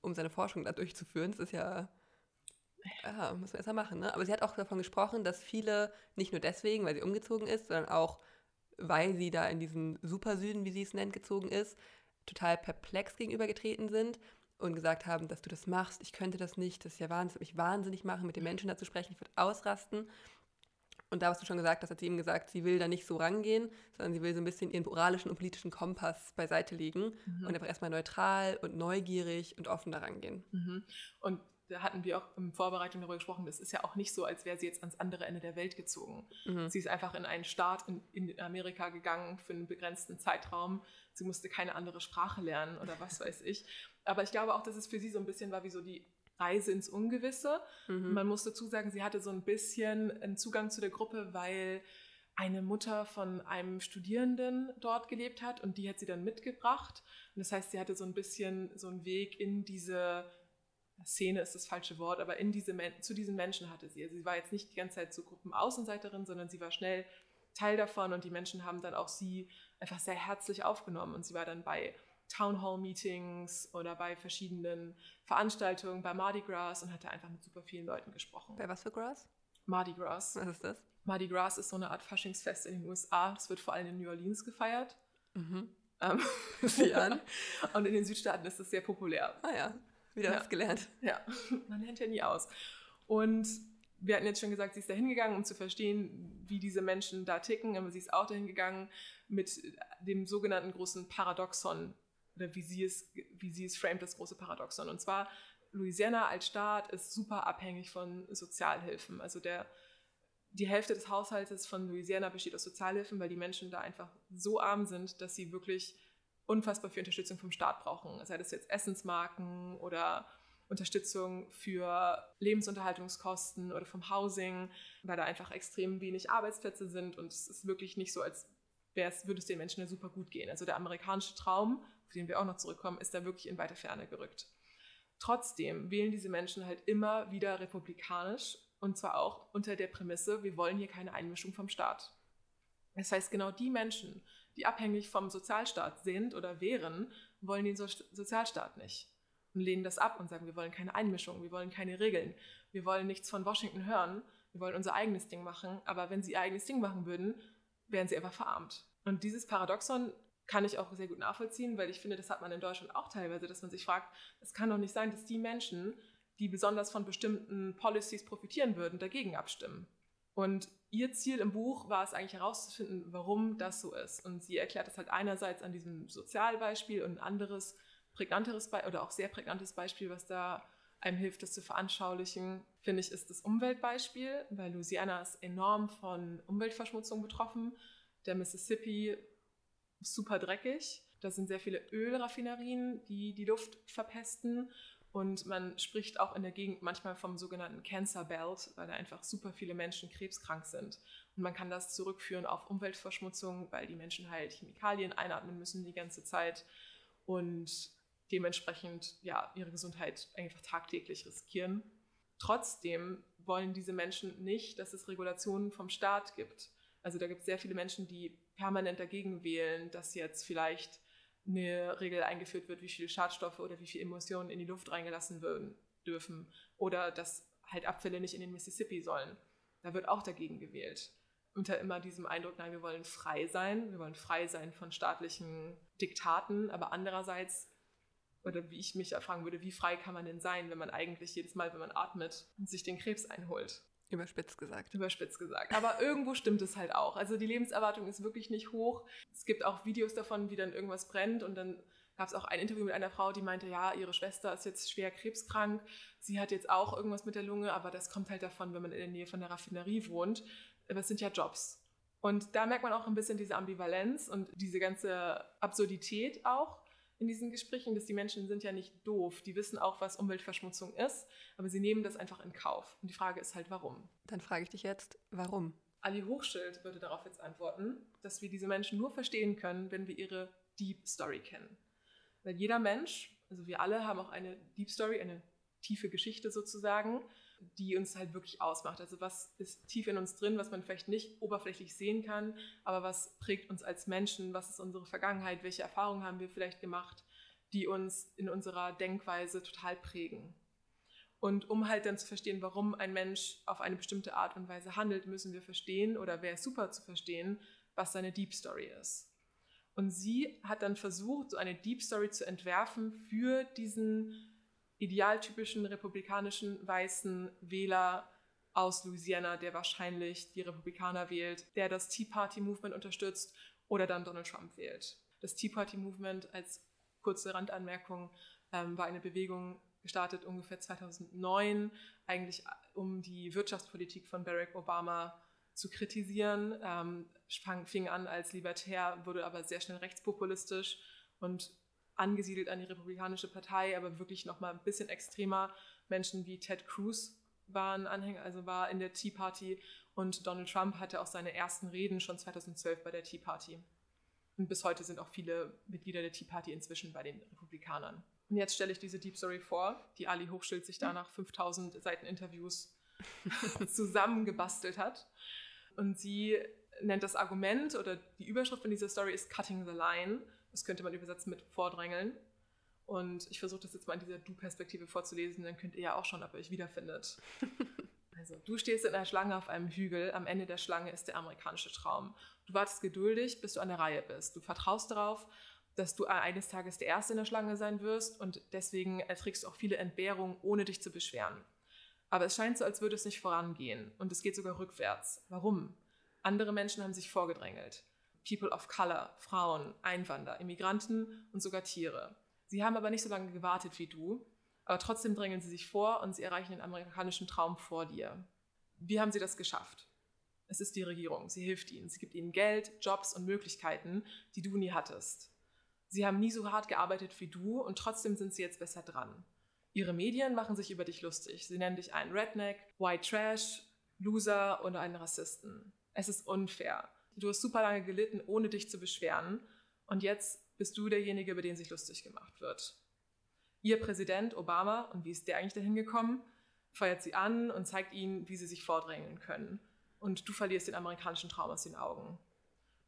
um seine Forschung da durchzuführen. Das ist ja ja, muss man erstmal machen. Ne? Aber sie hat auch davon gesprochen, dass viele nicht nur deswegen, weil sie umgezogen ist, sondern auch, weil sie da in diesen Supersüden, wie sie es nennt, gezogen ist, total perplex gegenübergetreten sind und gesagt haben, dass du das machst, ich könnte das nicht, das ist ja wahnsinnig, mich wahnsinnig machen, mit den Menschen da zu sprechen, ich würde ausrasten. Und da, was du schon gesagt hast, hat sie ihm gesagt, sie will da nicht so rangehen, sondern sie will so ein bisschen ihren moralischen und politischen Kompass beiseite legen mhm. und einfach erstmal neutral und neugierig und offen da rangehen. Mhm. Und da hatten wir auch in Vorbereitung darüber gesprochen, das ist ja auch nicht so, als wäre sie jetzt ans andere Ende der Welt gezogen. Mhm. Sie ist einfach in einen Staat in, in, Amerika gegangen für einen begrenzten Zeitraum. Sie musste keine andere Sprache lernen oder was weiß ich. Aber ich glaube auch, dass es für sie so ein bisschen war wie so die Reise ins Ungewisse. Mhm. Man muss dazu sagen, sie hatte so ein bisschen einen Zugang zu der Gruppe, weil eine Mutter von einem Studierenden dort gelebt hat und die hat sie dann mitgebracht. Und das heißt, sie hatte so ein bisschen so einen Weg in diese Szene ist das falsche Wort, aber in diese, zu diesen Menschen hatte sie. Also sie war jetzt nicht die ganze Zeit so Gruppenaußenseiterin, sondern sie war schnell Teil davon und die Menschen haben dann auch sie einfach sehr herzlich aufgenommen und sie war dann bei Town Hall Meetings oder bei verschiedenen Veranstaltungen, bei Mardi Gras und hat da einfach mit super vielen Leuten gesprochen. Bei was für Gras? Mardi Gras. Was ist das? Mardi Gras ist so eine Art Faschingsfest in den USA. Das wird vor allem in New Orleans gefeiert. Mhm. Ähm, an. und in den Südstaaten ist das sehr populär. Ah ja. Wieder ja. was gelernt. Ja, man lernt ja nie aus. Und wir hatten jetzt schon gesagt, sie ist da hingegangen, um zu verstehen, wie diese Menschen da ticken, aber sie ist auch dahin gegangen mit dem sogenannten großen Paradoxon, oder wie sie es, wie sie es framet, das große Paradoxon. Und zwar, Louisiana als Staat ist super abhängig von Sozialhilfen. Also der, die Hälfte des Haushaltes von Louisiana besteht aus Sozialhilfen, weil die Menschen da einfach so arm sind, dass sie wirklich unfassbar viel Unterstützung vom Staat brauchen. Sei das jetzt Essensmarken oder Unterstützung für Lebensunterhaltungskosten oder vom Housing, weil da einfach extrem wenig Arbeitsplätze sind und es ist wirklich nicht so, als würde es den Menschen ja super gut gehen. Also der amerikanische Traum, den wir auch noch zurückkommen, ist da wirklich in weite Ferne gerückt. Trotzdem wählen diese Menschen halt immer wieder republikanisch und zwar auch unter der Prämisse, wir wollen hier keine Einmischung vom Staat. Das heißt, genau die Menschen, die abhängig vom Sozialstaat sind oder wären, wollen den so Sozialstaat nicht und lehnen das ab und sagen, wir wollen keine Einmischung, wir wollen keine Regeln, wir wollen nichts von Washington hören, wir wollen unser eigenes Ding machen, aber wenn sie ihr eigenes Ding machen würden, wären sie einfach verarmt. Und dieses Paradoxon kann ich auch sehr gut nachvollziehen, weil ich finde, das hat man in Deutschland auch teilweise, dass man sich fragt, es kann doch nicht sein, dass die Menschen, die besonders von bestimmten Policies profitieren würden, dagegen abstimmen. Und ihr Ziel im Buch war es eigentlich herauszufinden, warum das so ist. Und sie erklärt das halt einerseits an diesem Sozialbeispiel und ein anderes, prägnanteres Be oder auch sehr prägnantes Beispiel, was da einem hilft, das zu veranschaulichen, finde ich, ist das Umweltbeispiel, weil Louisiana ist enorm von Umweltverschmutzung betroffen. Der Mississippi super dreckig. Da sind sehr viele Ölraffinerien, die die Luft verpesten. Und man spricht auch in der Gegend manchmal vom sogenannten Cancer Belt, weil da einfach super viele Menschen krebskrank sind. Und man kann das zurückführen auf Umweltverschmutzung, weil die Menschen halt Chemikalien einatmen müssen die ganze Zeit und dementsprechend ja, ihre Gesundheit einfach tagtäglich riskieren. trotzdem wollen diese Menschen nicht, dass es Regulationen vom Staat gibt. Also da gibt es sehr viele Menschen, die permanent dagegen wählen, dass jetzt vielleicht eine Regel eingeführt wird, wie viele Schadstoffe oder wie viele Emissionen in die Luft reingelassen werden, dürfen. Oder dass halt Abfälle nicht in den Mississippi sollen. Da wird auch dagegen gewählt. Unter immer diesem Eindruck, nein, wir wollen frei sein, wir wollen frei sein von staatlichen Diktaten, aber andererseits, oder wie ich mich fragen würde, wie frei kann man denn sein, wenn man eigentlich jedes Mal, wenn man atmet, sich den Krebs einholt? Überspitzt gesagt. Überspitzt gesagt. Aber irgendwo stimmt es halt auch. Also die Lebenserwartung ist wirklich nicht hoch. Es gibt auch Videos davon, wie dann irgendwas brennt und dann gab es auch ein Interview mit einer Frau, die meinte, ja, ihre Schwester ist jetzt schwer krebskrank. Sie hat jetzt auch irgendwas mit der Lunge, aber das kommt halt davon, wenn man in der Nähe von der Raffinerie wohnt. Aber es sind ja Jobs. Und da merkt man auch ein bisschen diese Ambivalenz und diese ganze Absurdität auch in diesen Gesprächen, dass die Menschen sind ja nicht doof. Die wissen auch, was Umweltverschmutzung ist, aber sie nehmen das einfach in Kauf. Und die Frage ist halt, warum? Dann frage ich dich jetzt, warum? Ali Hochschild würde darauf jetzt antworten, dass wir diese Menschen nur verstehen können, wenn wir ihre Deep Story kennen. Weil jeder Mensch, also wir alle haben auch eine Deep Story, eine tiefe Geschichte sozusagen, die uns halt wirklich ausmacht. Also was ist tief in uns drin, was man vielleicht nicht oberflächlich sehen kann, aber was prägt uns als Menschen, was ist unsere Vergangenheit, welche Erfahrungen haben wir vielleicht gemacht, die uns in unserer Denkweise total prägen. Und um halt dann zu verstehen, warum ein Mensch auf eine bestimmte Art und Weise handelt, müssen wir verstehen, oder wäre super zu verstehen, was seine Deep Story ist. Und sie hat dann versucht, so eine Deep Story zu entwerfen für diesen idealtypischen republikanischen weißen Wähler aus Louisiana, der wahrscheinlich die Republikaner wählt, der das Tea Party Movement unterstützt oder dann Donald Trump wählt. Das Tea Party Movement als kurze Randanmerkung ähm, war eine Bewegung gestartet ungefähr 2009, eigentlich um die Wirtschaftspolitik von Barack Obama zu kritisieren. Ähm, fing an als libertär, wurde aber sehr schnell rechtspopulistisch und angesiedelt an die Republikanische Partei, aber wirklich noch mal ein bisschen extremer. Menschen wie Ted Cruz waren Anhänger, also war in der Tea Party und Donald Trump hatte auch seine ersten Reden schon 2012 bei der Tea Party. Und bis heute sind auch viele Mitglieder der Tea Party inzwischen bei den Republikanern. Und jetzt stelle ich diese Deep Story vor, die Ali Hochschild sich da nach 5000 Seiten Interviews zusammengebastelt hat. Und sie nennt das Argument oder die Überschrift von dieser Story ist Cutting the Line. Das könnte man übersetzen mit Vordrängeln. Und ich versuche das jetzt mal in dieser Du-Perspektive vorzulesen, dann könnt ihr ja auch schon, ob ihr euch wiederfindet. Also, du stehst in einer Schlange auf einem Hügel. Am Ende der Schlange ist der amerikanische Traum. Du wartest geduldig, bis du an der Reihe bist. Du vertraust darauf, dass du eines Tages der Erste in der Schlange sein wirst und deswegen erträgst du auch viele Entbehrungen, ohne dich zu beschweren. Aber es scheint so, als würde es nicht vorangehen und es geht sogar rückwärts. Warum? Andere Menschen haben sich vorgedrängelt. People of Color, Frauen, Einwanderer, Immigranten und sogar Tiere. Sie haben aber nicht so lange gewartet wie du, aber trotzdem drängen sie sich vor und sie erreichen den amerikanischen Traum vor dir. Wie haben sie das geschafft? Es ist die Regierung. Sie hilft ihnen. Sie gibt ihnen Geld, Jobs und Möglichkeiten, die du nie hattest. Sie haben nie so hart gearbeitet wie du und trotzdem sind sie jetzt besser dran. Ihre Medien machen sich über dich lustig. Sie nennen dich einen Redneck, White Trash, Loser oder einen Rassisten. Es ist unfair. Du hast super lange gelitten, ohne dich zu beschweren. Und jetzt bist du derjenige, über den sich lustig gemacht wird. Ihr Präsident Obama, und wie ist der eigentlich dahin gekommen, feuert sie an und zeigt ihnen, wie sie sich vordrängeln können. Und du verlierst den amerikanischen Traum aus den Augen.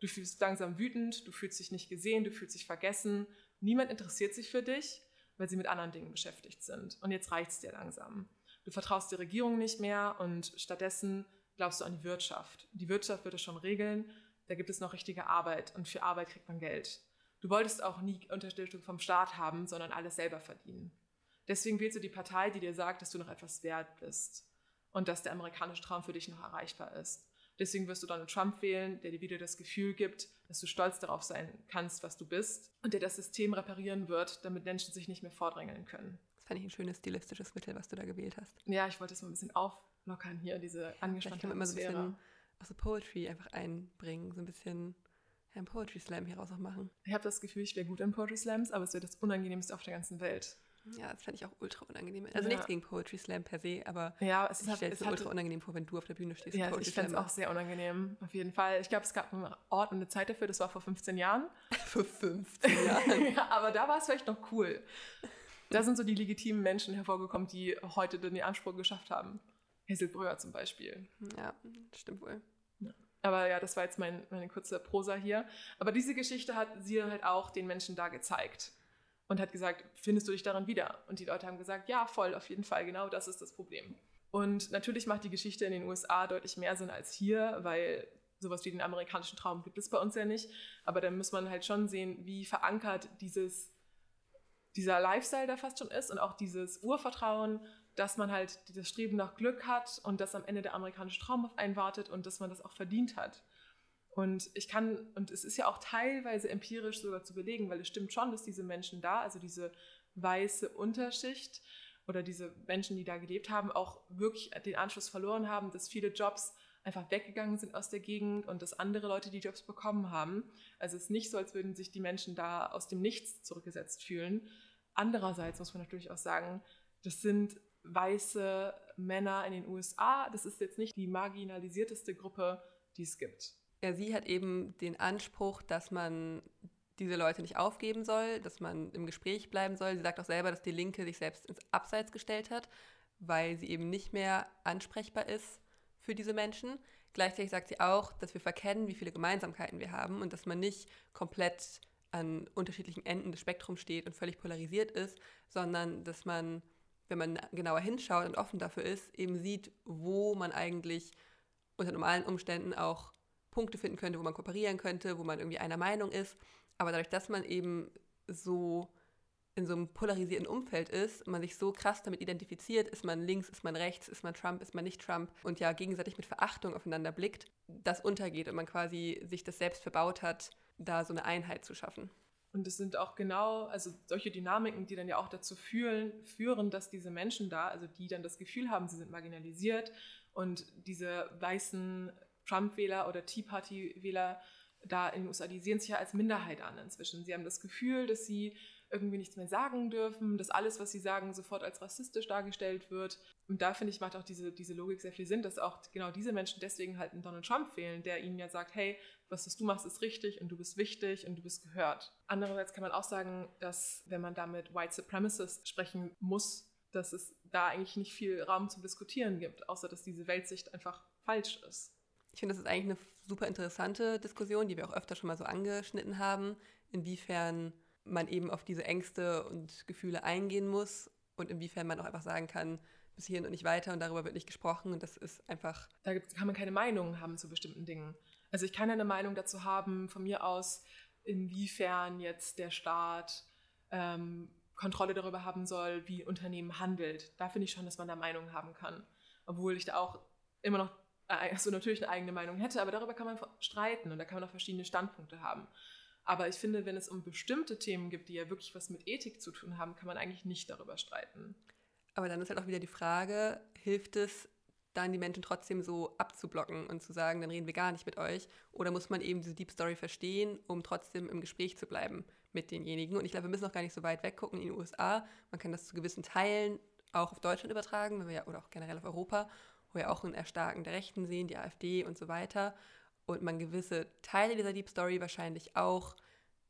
Du fühlst langsam wütend, du fühlst dich nicht gesehen, du fühlst dich vergessen. Niemand interessiert sich für dich, weil sie mit anderen Dingen beschäftigt sind. Und jetzt reicht es dir langsam. Du vertraust der Regierung nicht mehr und stattdessen glaubst du an die Wirtschaft. Die Wirtschaft wird es schon regeln, da gibt es noch richtige Arbeit und für Arbeit kriegt man Geld. Du wolltest auch nie Unterstützung vom Staat haben, sondern alles selber verdienen. Deswegen wählst du die Partei, die dir sagt, dass du noch etwas wert bist und dass der amerikanische Traum für dich noch erreichbar ist. Deswegen wirst du Donald Trump wählen, der dir wieder das Gefühl gibt, dass du stolz darauf sein kannst, was du bist und der das System reparieren wird, damit Menschen sich nicht mehr vordrängeln können. Das fand ich ein schönes stilistisches Mittel, was du da gewählt hast. Ja, ich wollte es mal ein bisschen auflockern hier, diese angespannte Atmosphäre. Immer so ein bisschen auch so Poetry einfach einbringen, so ein bisschen einen Poetry Slam hieraus auch machen. Ich habe das Gefühl, ich wäre gut in Poetry Slams, aber es wäre das Unangenehmste auf der ganzen Welt. Ja, das fände ich auch ultra unangenehm. Also ja. nichts gegen Poetry Slam per se, aber ja, es ich stelle es mir ultra unangenehm vor, wenn du auf der Bühne stehst. Ja, ich fände es auch sehr unangenehm, auf jeden Fall. Ich glaube, es gab einen Ort und eine Zeit dafür, das war vor 15 Jahren. vor 15 Jahren? ja, aber da war es vielleicht noch cool. Da sind so die legitimen Menschen hervorgekommen, die heute den Anspruch geschafft haben. Hazel zum Beispiel. Ja, stimmt wohl. Ja. Aber ja, das war jetzt mein, meine kurze Prosa hier. Aber diese Geschichte hat sie halt auch den Menschen da gezeigt und hat gesagt, findest du dich daran wieder? Und die Leute haben gesagt, ja, voll, auf jeden Fall, genau das ist das Problem. Und natürlich macht die Geschichte in den USA deutlich mehr Sinn als hier, weil sowas wie den amerikanischen Traum gibt es bei uns ja nicht. Aber dann muss man halt schon sehen, wie verankert dieses, dieser Lifestyle da fast schon ist und auch dieses Urvertrauen, dass man halt dieses Streben nach Glück hat und dass am Ende der amerikanische Traum auf einen wartet und dass man das auch verdient hat. Und ich kann, und es ist ja auch teilweise empirisch sogar zu belegen, weil es stimmt schon, dass diese Menschen da, also diese weiße Unterschicht oder diese Menschen, die da gelebt haben, auch wirklich den Anschluss verloren haben, dass viele Jobs einfach weggegangen sind aus der Gegend und dass andere Leute die Jobs bekommen haben. Also es ist nicht so, als würden sich die Menschen da aus dem Nichts zurückgesetzt fühlen. Andererseits muss man natürlich auch sagen, das sind weiße Männer in den USA. Das ist jetzt nicht die marginalisierteste Gruppe, die es gibt. Ja, sie hat eben den Anspruch, dass man diese Leute nicht aufgeben soll, dass man im Gespräch bleiben soll. Sie sagt auch selber, dass die Linke sich selbst ins Abseits gestellt hat, weil sie eben nicht mehr ansprechbar ist für diese Menschen. Gleichzeitig sagt sie auch, dass wir verkennen, wie viele Gemeinsamkeiten wir haben und dass man nicht komplett an unterschiedlichen Enden des Spektrums steht und völlig polarisiert ist, sondern dass man, wenn man genauer hinschaut und offen dafür ist, eben sieht, wo man eigentlich unter normalen Umständen auch Punkte finden könnte, wo man kooperieren könnte, wo man irgendwie einer Meinung ist. Aber dadurch, dass man eben so in so einem polarisierten Umfeld ist, man sich so krass damit identifiziert, ist man links, ist man rechts, ist man Trump, ist man nicht Trump und ja gegenseitig mit Verachtung aufeinander blickt, das untergeht und man quasi sich das selbst verbaut hat, da so eine Einheit zu schaffen. Und es sind auch genau, also solche Dynamiken, die dann ja auch dazu führen, führen, dass diese Menschen da, also die dann das Gefühl haben, sie sind marginalisiert und diese weißen Trump-Wähler oder Tea Party-Wähler da in den USA, die sehen sich ja als Minderheit an inzwischen. Sie haben das Gefühl, dass sie irgendwie nichts mehr sagen dürfen, dass alles, was sie sagen, sofort als rassistisch dargestellt wird. Und da finde ich, macht auch diese, diese Logik sehr viel Sinn, dass auch genau diese Menschen deswegen halt einen Donald Trump wählen, der ihnen ja sagt, hey, was, du machst, ist richtig und du bist wichtig und du bist gehört. Andererseits kann man auch sagen, dass wenn man da mit White Supremacists sprechen muss, dass es da eigentlich nicht viel Raum zum Diskutieren gibt, außer dass diese Weltsicht einfach falsch ist. Ich finde, das ist eigentlich eine super interessante Diskussion, die wir auch öfter schon mal so angeschnitten haben, inwiefern man eben auf diese Ängste und Gefühle eingehen muss und inwiefern man auch einfach sagen kann, bis hierhin und nicht weiter und darüber wird nicht gesprochen und das ist einfach. Da kann man keine Meinung haben zu bestimmten Dingen. Also ich kann eine Meinung dazu haben, von mir aus, inwiefern jetzt der Staat ähm, Kontrolle darüber haben soll, wie Unternehmen handelt. Da finde ich schon, dass man da Meinung haben kann. Obwohl ich da auch immer noch also natürlich eine eigene Meinung hätte, aber darüber kann man streiten und da kann man auch verschiedene Standpunkte haben. Aber ich finde, wenn es um bestimmte Themen gibt, die ja wirklich was mit Ethik zu tun haben, kann man eigentlich nicht darüber streiten. Aber dann ist halt auch wieder die Frage, hilft es dann die Menschen trotzdem so abzublocken und zu sagen, dann reden wir gar nicht mit euch? Oder muss man eben diese Deep Story verstehen, um trotzdem im Gespräch zu bleiben mit denjenigen? Und ich glaube, wir müssen auch gar nicht so weit weggucken in den USA. Man kann das zu gewissen Teilen auch auf Deutschland übertragen, wenn wir ja, oder auch generell auf Europa, wo wir auch ein Erstarken der Rechten sehen, die AfD und so weiter und man gewisse Teile dieser Deep Story wahrscheinlich auch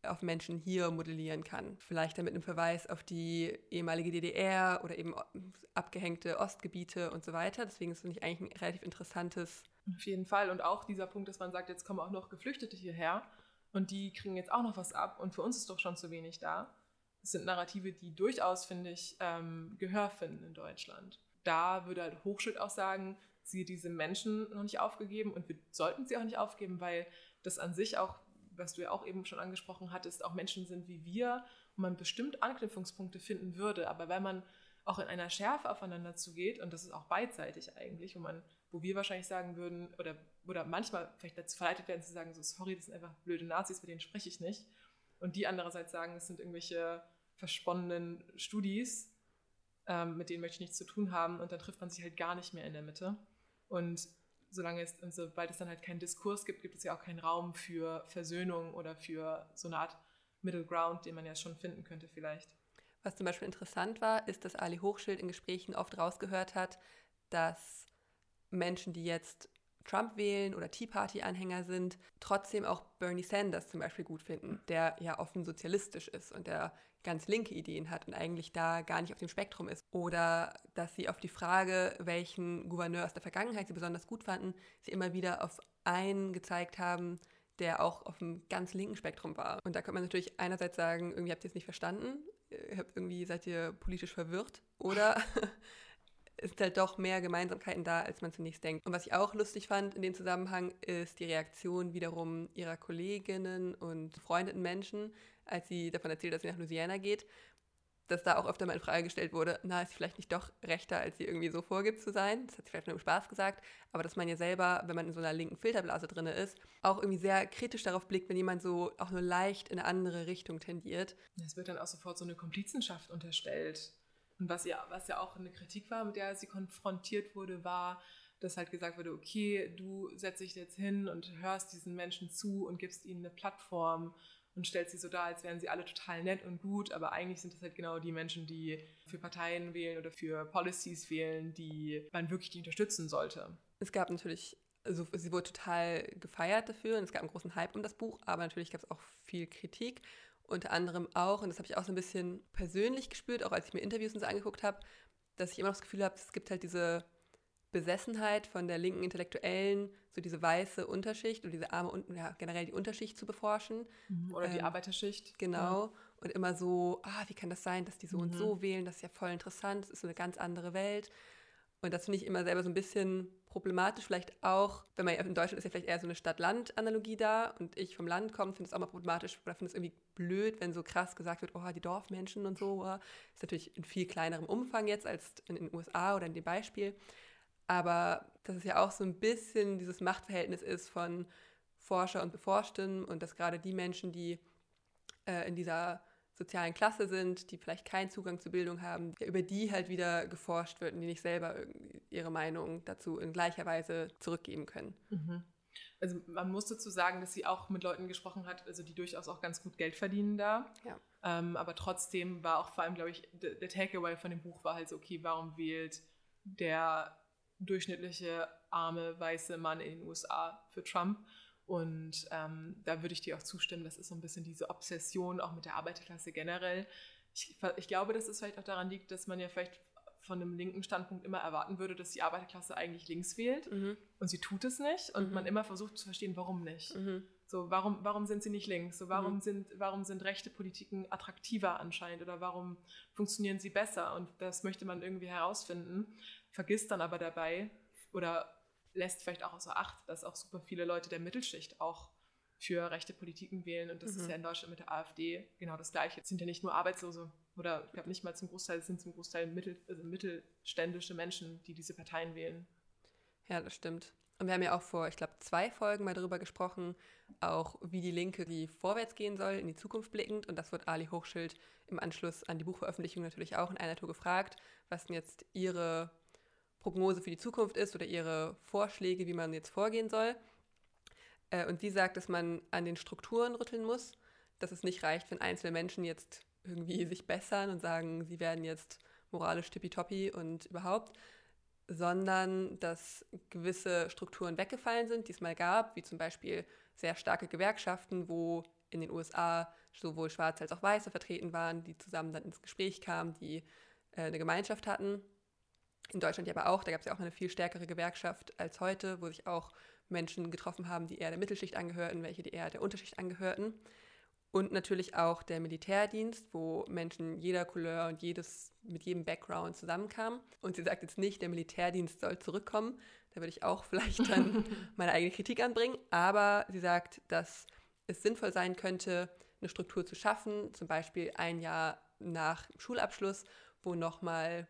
auf Menschen hier modellieren kann. Vielleicht dann mit einem Verweis auf die ehemalige DDR oder eben abgehängte Ostgebiete und so weiter. Deswegen ist es nicht eigentlich ein relativ interessantes. Auf jeden Fall. Und auch dieser Punkt, dass man sagt, jetzt kommen auch noch Geflüchtete hierher und die kriegen jetzt auch noch was ab und für uns ist doch schon zu wenig da. Das sind Narrative, die durchaus, finde ich, ähm, Gehör finden in Deutschland. Da würde halt Hochschild auch sagen, sie diese Menschen noch nicht aufgegeben und wir sollten sie auch nicht aufgeben, weil das an sich auch, was du ja auch eben schon angesprochen hattest, auch Menschen sind wie wir und man bestimmt Anknüpfungspunkte finden würde. Aber wenn man auch in einer Schärfe aufeinander zugeht, und das ist auch beidseitig eigentlich, wo man, wo wir wahrscheinlich sagen würden, oder, oder manchmal vielleicht dazu verleitet werden zu sagen, so sorry, das sind einfach blöde Nazis, mit denen spreche ich nicht. Und die andererseits sagen, das sind irgendwelche versponnenen Studis, ähm, mit denen möchte ich nichts zu tun haben. Und dann trifft man sich halt gar nicht mehr in der Mitte. Und solange es, und sobald es dann halt keinen Diskurs gibt, gibt es ja auch keinen Raum für Versöhnung oder für so eine Art Middle Ground, den man ja schon finden könnte vielleicht. Was zum Beispiel interessant war, ist, dass Ali Hochschild in Gesprächen oft rausgehört hat, dass Menschen, die jetzt Trump wählen oder Tea Party-Anhänger sind, trotzdem auch Bernie Sanders zum Beispiel gut finden, der ja offen sozialistisch ist und der ganz linke Ideen hat und eigentlich da gar nicht auf dem Spektrum ist. Oder dass sie auf die Frage, welchen Gouverneur aus der Vergangenheit sie besonders gut fanden, sie immer wieder auf einen gezeigt haben, der auch auf dem ganz linken Spektrum war. Und da könnte man natürlich einerseits sagen, irgendwie habt ihr es nicht verstanden, ihr habt irgendwie seid ihr politisch verwirrt oder ist halt doch mehr Gemeinsamkeiten da, als man zunächst denkt. Und was ich auch lustig fand in dem Zusammenhang, ist die Reaktion wiederum ihrer Kolleginnen und befreundeten Menschen, als sie davon erzählt, dass sie nach Louisiana geht, dass da auch öfter mal in Frage gestellt wurde, na, ist sie vielleicht nicht doch rechter, als sie irgendwie so vorgibt zu sein. Das hat sie vielleicht nur im Spaß gesagt, aber dass man ja selber, wenn man in so einer linken Filterblase drin ist, auch irgendwie sehr kritisch darauf blickt, wenn jemand so auch nur leicht in eine andere Richtung tendiert. Es wird dann auch sofort so eine Komplizenschaft unterstellt. Und was ja, was ja auch eine Kritik war, mit der sie konfrontiert wurde, war, dass halt gesagt wurde, okay, du setzt dich jetzt hin und hörst diesen Menschen zu und gibst ihnen eine Plattform und stellt sie so dar, als wären sie alle total nett und gut, aber eigentlich sind das halt genau die Menschen, die für Parteien wählen oder für Policies wählen, die man wirklich nicht unterstützen sollte. Es gab natürlich, also sie wurde total gefeiert dafür und es gab einen großen Hype um das Buch, aber natürlich gab es auch viel Kritik. Unter anderem auch, und das habe ich auch so ein bisschen persönlich gespürt, auch als ich mir Interviews und so angeguckt habe, dass ich immer noch das Gefühl habe, es gibt halt diese Besessenheit von der linken Intellektuellen, so diese weiße Unterschicht und diese arme ja, generell die Unterschicht zu beforschen. Mhm, oder die ähm, Arbeiterschicht. Genau. Ja. Und immer so, ah, wie kann das sein, dass die so mhm. und so wählen? Das ist ja voll interessant, das ist so eine ganz andere Welt. Und das finde ich immer selber so ein bisschen problematisch, vielleicht auch, wenn man in Deutschland ist ja vielleicht eher so eine Stadt-Land-Analogie da und ich vom Land komme, finde es auch mal problematisch oder finde es irgendwie blöd, wenn so krass gesagt wird, oh, die Dorfmenschen und so. Das ist natürlich in viel kleinerem Umfang jetzt als in den USA oder in dem Beispiel. Aber dass es ja auch so ein bisschen dieses Machtverhältnis ist von Forscher und Beforschten und dass gerade die Menschen, die äh, in dieser sozialen Klasse sind, die vielleicht keinen Zugang zur Bildung haben, über die halt wieder geforscht wird und die nicht selber ihre Meinung dazu in gleicher Weise zurückgeben können. Mhm. Also man muss dazu sagen, dass sie auch mit Leuten gesprochen hat, also die durchaus auch ganz gut Geld verdienen da. Ja. Ähm, aber trotzdem war auch vor allem, glaube ich, der, der Takeaway von dem Buch war halt so, okay, warum wählt der durchschnittliche arme weiße Mann in den USA für Trump. Und ähm, da würde ich dir auch zustimmen, das ist so ein bisschen diese Obsession auch mit der Arbeiterklasse generell. Ich, ich glaube, dass es vielleicht auch daran liegt, dass man ja vielleicht von einem linken Standpunkt immer erwarten würde, dass die Arbeiterklasse eigentlich links wählt und sie tut es nicht und mhm. man immer versucht zu verstehen, warum nicht. Mhm. So, warum, warum sind sie nicht links? So, warum, mhm. sind, warum sind rechte Politiken attraktiver anscheinend oder warum funktionieren sie besser? Und das möchte man irgendwie herausfinden vergisst dann aber dabei oder lässt vielleicht auch außer Acht, dass auch super viele Leute der Mittelschicht auch für rechte Politiken wählen. Und das mhm. ist ja in Deutschland mit der AfD genau das Gleiche. Es sind ja nicht nur Arbeitslose oder ich glaube nicht mal zum Großteil, es sind zum Großteil mittel, also mittelständische Menschen, die diese Parteien wählen. Ja, das stimmt. Und wir haben ja auch vor, ich glaube, zwei Folgen mal darüber gesprochen, auch wie die Linke die vorwärts gehen soll, in die Zukunft blickend. Und das wird Ali Hochschild im Anschluss an die Buchveröffentlichung natürlich auch in einer Tour gefragt, was denn jetzt ihre Prognose für die Zukunft ist oder ihre Vorschläge, wie man jetzt vorgehen soll. Äh, und sie sagt, dass man an den Strukturen rütteln muss, dass es nicht reicht, wenn einzelne Menschen jetzt irgendwie sich bessern und sagen, sie werden jetzt moralisch tippitoppi und überhaupt, sondern dass gewisse Strukturen weggefallen sind, die es mal gab, wie zum Beispiel sehr starke Gewerkschaften, wo in den USA sowohl Schwarze als auch Weiße vertreten waren, die zusammen dann ins Gespräch kamen, die äh, eine Gemeinschaft hatten in Deutschland ja aber auch, da gab es ja auch eine viel stärkere Gewerkschaft als heute, wo sich auch Menschen getroffen haben, die eher der Mittelschicht angehörten, welche die eher der Unterschicht angehörten. Und natürlich auch der Militärdienst, wo Menschen jeder Couleur und jedes, mit jedem Background zusammenkamen. Und sie sagt jetzt nicht, der Militärdienst soll zurückkommen. Da würde ich auch vielleicht dann meine eigene Kritik anbringen. Aber sie sagt, dass es sinnvoll sein könnte, eine Struktur zu schaffen, zum Beispiel ein Jahr nach Schulabschluss, wo nochmal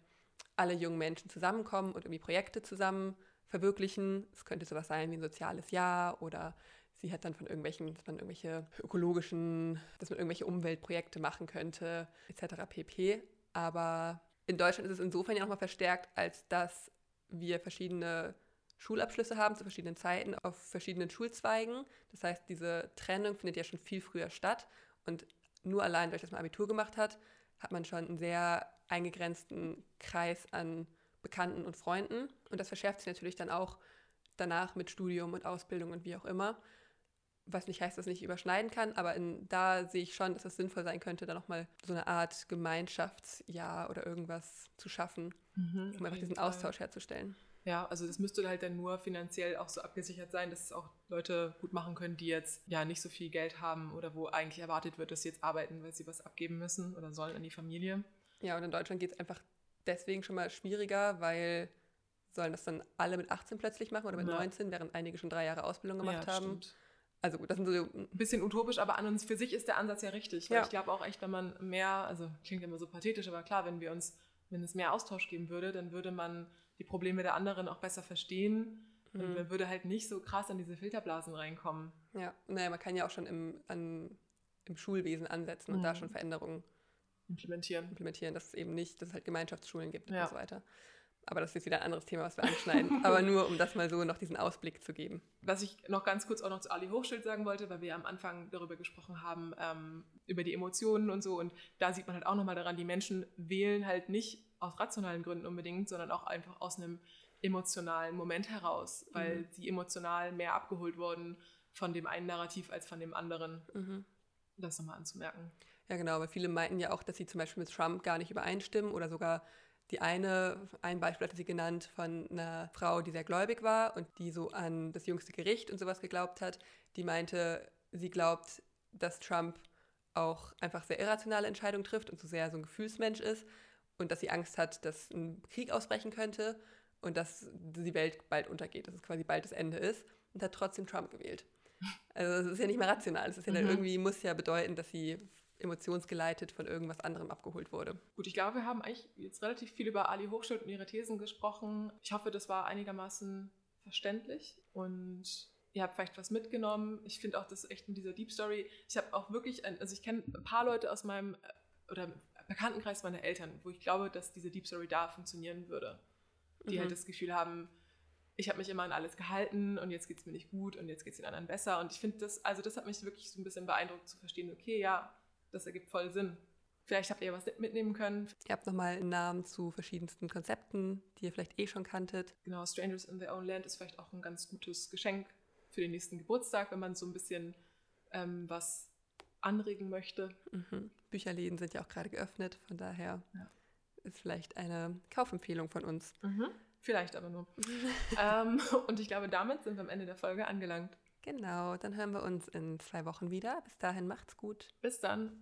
alle jungen Menschen zusammenkommen und irgendwie Projekte zusammen verwirklichen. Es könnte sowas sein wie ein soziales Jahr oder sie hat dann von irgendwelchen, dass man irgendwelche ökologischen, dass man irgendwelche Umweltprojekte machen könnte, etc. pp. Aber in Deutschland ist es insofern ja nochmal verstärkt, als dass wir verschiedene Schulabschlüsse haben zu verschiedenen Zeiten auf verschiedenen Schulzweigen. Das heißt, diese Trennung findet ja schon viel früher statt und nur allein, durch dass man Abitur gemacht hat, hat man schon einen sehr eingegrenzten Kreis an Bekannten und Freunden. Und das verschärft sich natürlich dann auch danach mit Studium und Ausbildung und wie auch immer. Was nicht heißt, dass es nicht überschneiden kann, aber in, da sehe ich schon, dass es sinnvoll sein könnte, da nochmal so eine Art Gemeinschaftsjahr oder irgendwas zu schaffen, Mhm, um einfach diesen Austausch herzustellen. Ja, also das müsste halt dann nur finanziell auch so abgesichert sein, dass es auch Leute gut machen können, die jetzt ja nicht so viel Geld haben oder wo eigentlich erwartet wird, dass sie jetzt arbeiten, weil sie was abgeben müssen oder sollen an die Familie. Ja, und in Deutschland geht es einfach deswegen schon mal schwieriger, weil sollen das dann alle mit 18 plötzlich machen oder mit Ja. 19, während einige schon drei Jahre Ausbildung gemacht ja, haben. stimmt. Also gut, das sind so Ein bisschen utopisch, aber an uns für sich ist der Ansatz ja richtig. Ja. ich glaube auch echt, wenn man mehr, also klingt immer so pathetisch, aber klar, wenn wir uns, wenn es mehr Austausch geben würde, dann würde man die Probleme der anderen auch besser verstehen und Mhm. man würde halt nicht so krass an diese Filterblasen reinkommen. Ja, naja, man kann ja auch schon im, an, im Schulwesen ansetzen und da Mhm. schon Veränderungen Implementieren. implementieren, dass es eben nicht, dass es halt Gemeinschaftsschulen gibt Ja. und so weiter. Aber das ist jetzt wieder ein anderes Thema, was wir anschneiden. Aber nur, um das mal so noch diesen Ausblick zu geben. Was ich noch ganz kurz auch noch zu Ali Hochschild sagen wollte, weil wir am Anfang darüber gesprochen haben, ähm, über die Emotionen und so. Und da sieht man halt auch nochmal daran, die Menschen wählen halt nicht aus rationalen Gründen unbedingt, sondern auch einfach aus einem emotionalen Moment heraus, weil Mhm. sie emotional mehr abgeholt wurden von dem einen Narrativ als von dem anderen. Mhm. Das nochmal anzumerken. Ja, genau, aber viele meinten ja auch, dass sie zum Beispiel mit Trump gar nicht übereinstimmen oder sogar die eine, ein Beispiel hatte sie genannt von einer Frau, die sehr gläubig war und die so an das jüngste Gericht und sowas geglaubt hat. Die meinte, sie glaubt, dass Trump auch einfach sehr irrationale Entscheidungen trifft und so sehr so ein Gefühlsmensch ist und dass sie Angst hat, dass ein Krieg ausbrechen könnte und dass die Welt bald untergeht, dass es quasi bald das Ende ist und hat trotzdem Trump gewählt. Also es ist ja nicht mehr rational, es ist ja dann Mhm. irgendwie, muss ja bedeuten, dass sie emotionsgeleitet von irgendwas anderem abgeholt wurde. Gut, ich glaube, wir haben eigentlich jetzt relativ viel über Ali Hochschild und ihre Thesen gesprochen. Ich hoffe, das war einigermaßen verständlich und ihr habt vielleicht was mitgenommen. Ich finde auch das echt mit dieser Deep Story. Ich habe auch wirklich, ein, also ich kenne ein paar Leute aus meinem äh, oder Bekanntenkreis meiner Eltern, wo ich glaube, dass diese Deep Story da funktionieren würde. Die Mhm. halt das Gefühl haben, ich habe mich immer an alles gehalten und jetzt geht es mir nicht gut und jetzt geht es den anderen besser. Und ich finde das, also das hat mich wirklich so ein bisschen beeindruckt zu verstehen, okay, ja, das ergibt voll Sinn. Vielleicht habt ihr was mitnehmen können. Ihr habt nochmal einen Namen zu verschiedensten Konzepten, die ihr vielleicht eh schon kanntet. Genau, Strangers in Their Own Land ist vielleicht auch ein ganz gutes Geschenk für den nächsten Geburtstag, wenn man so ein bisschen ähm, was anregen möchte. Mhm. Bücherläden sind ja auch gerade geöffnet, von daher Ja. ist vielleicht eine Kaufempfehlung von uns. Vielleicht aber nur. ähm, und ich glaube, damit sind wir am Ende der Folge angelangt. Genau, dann hören wir uns in zwei Wochen wieder. Bis dahin macht's gut. Bis dann.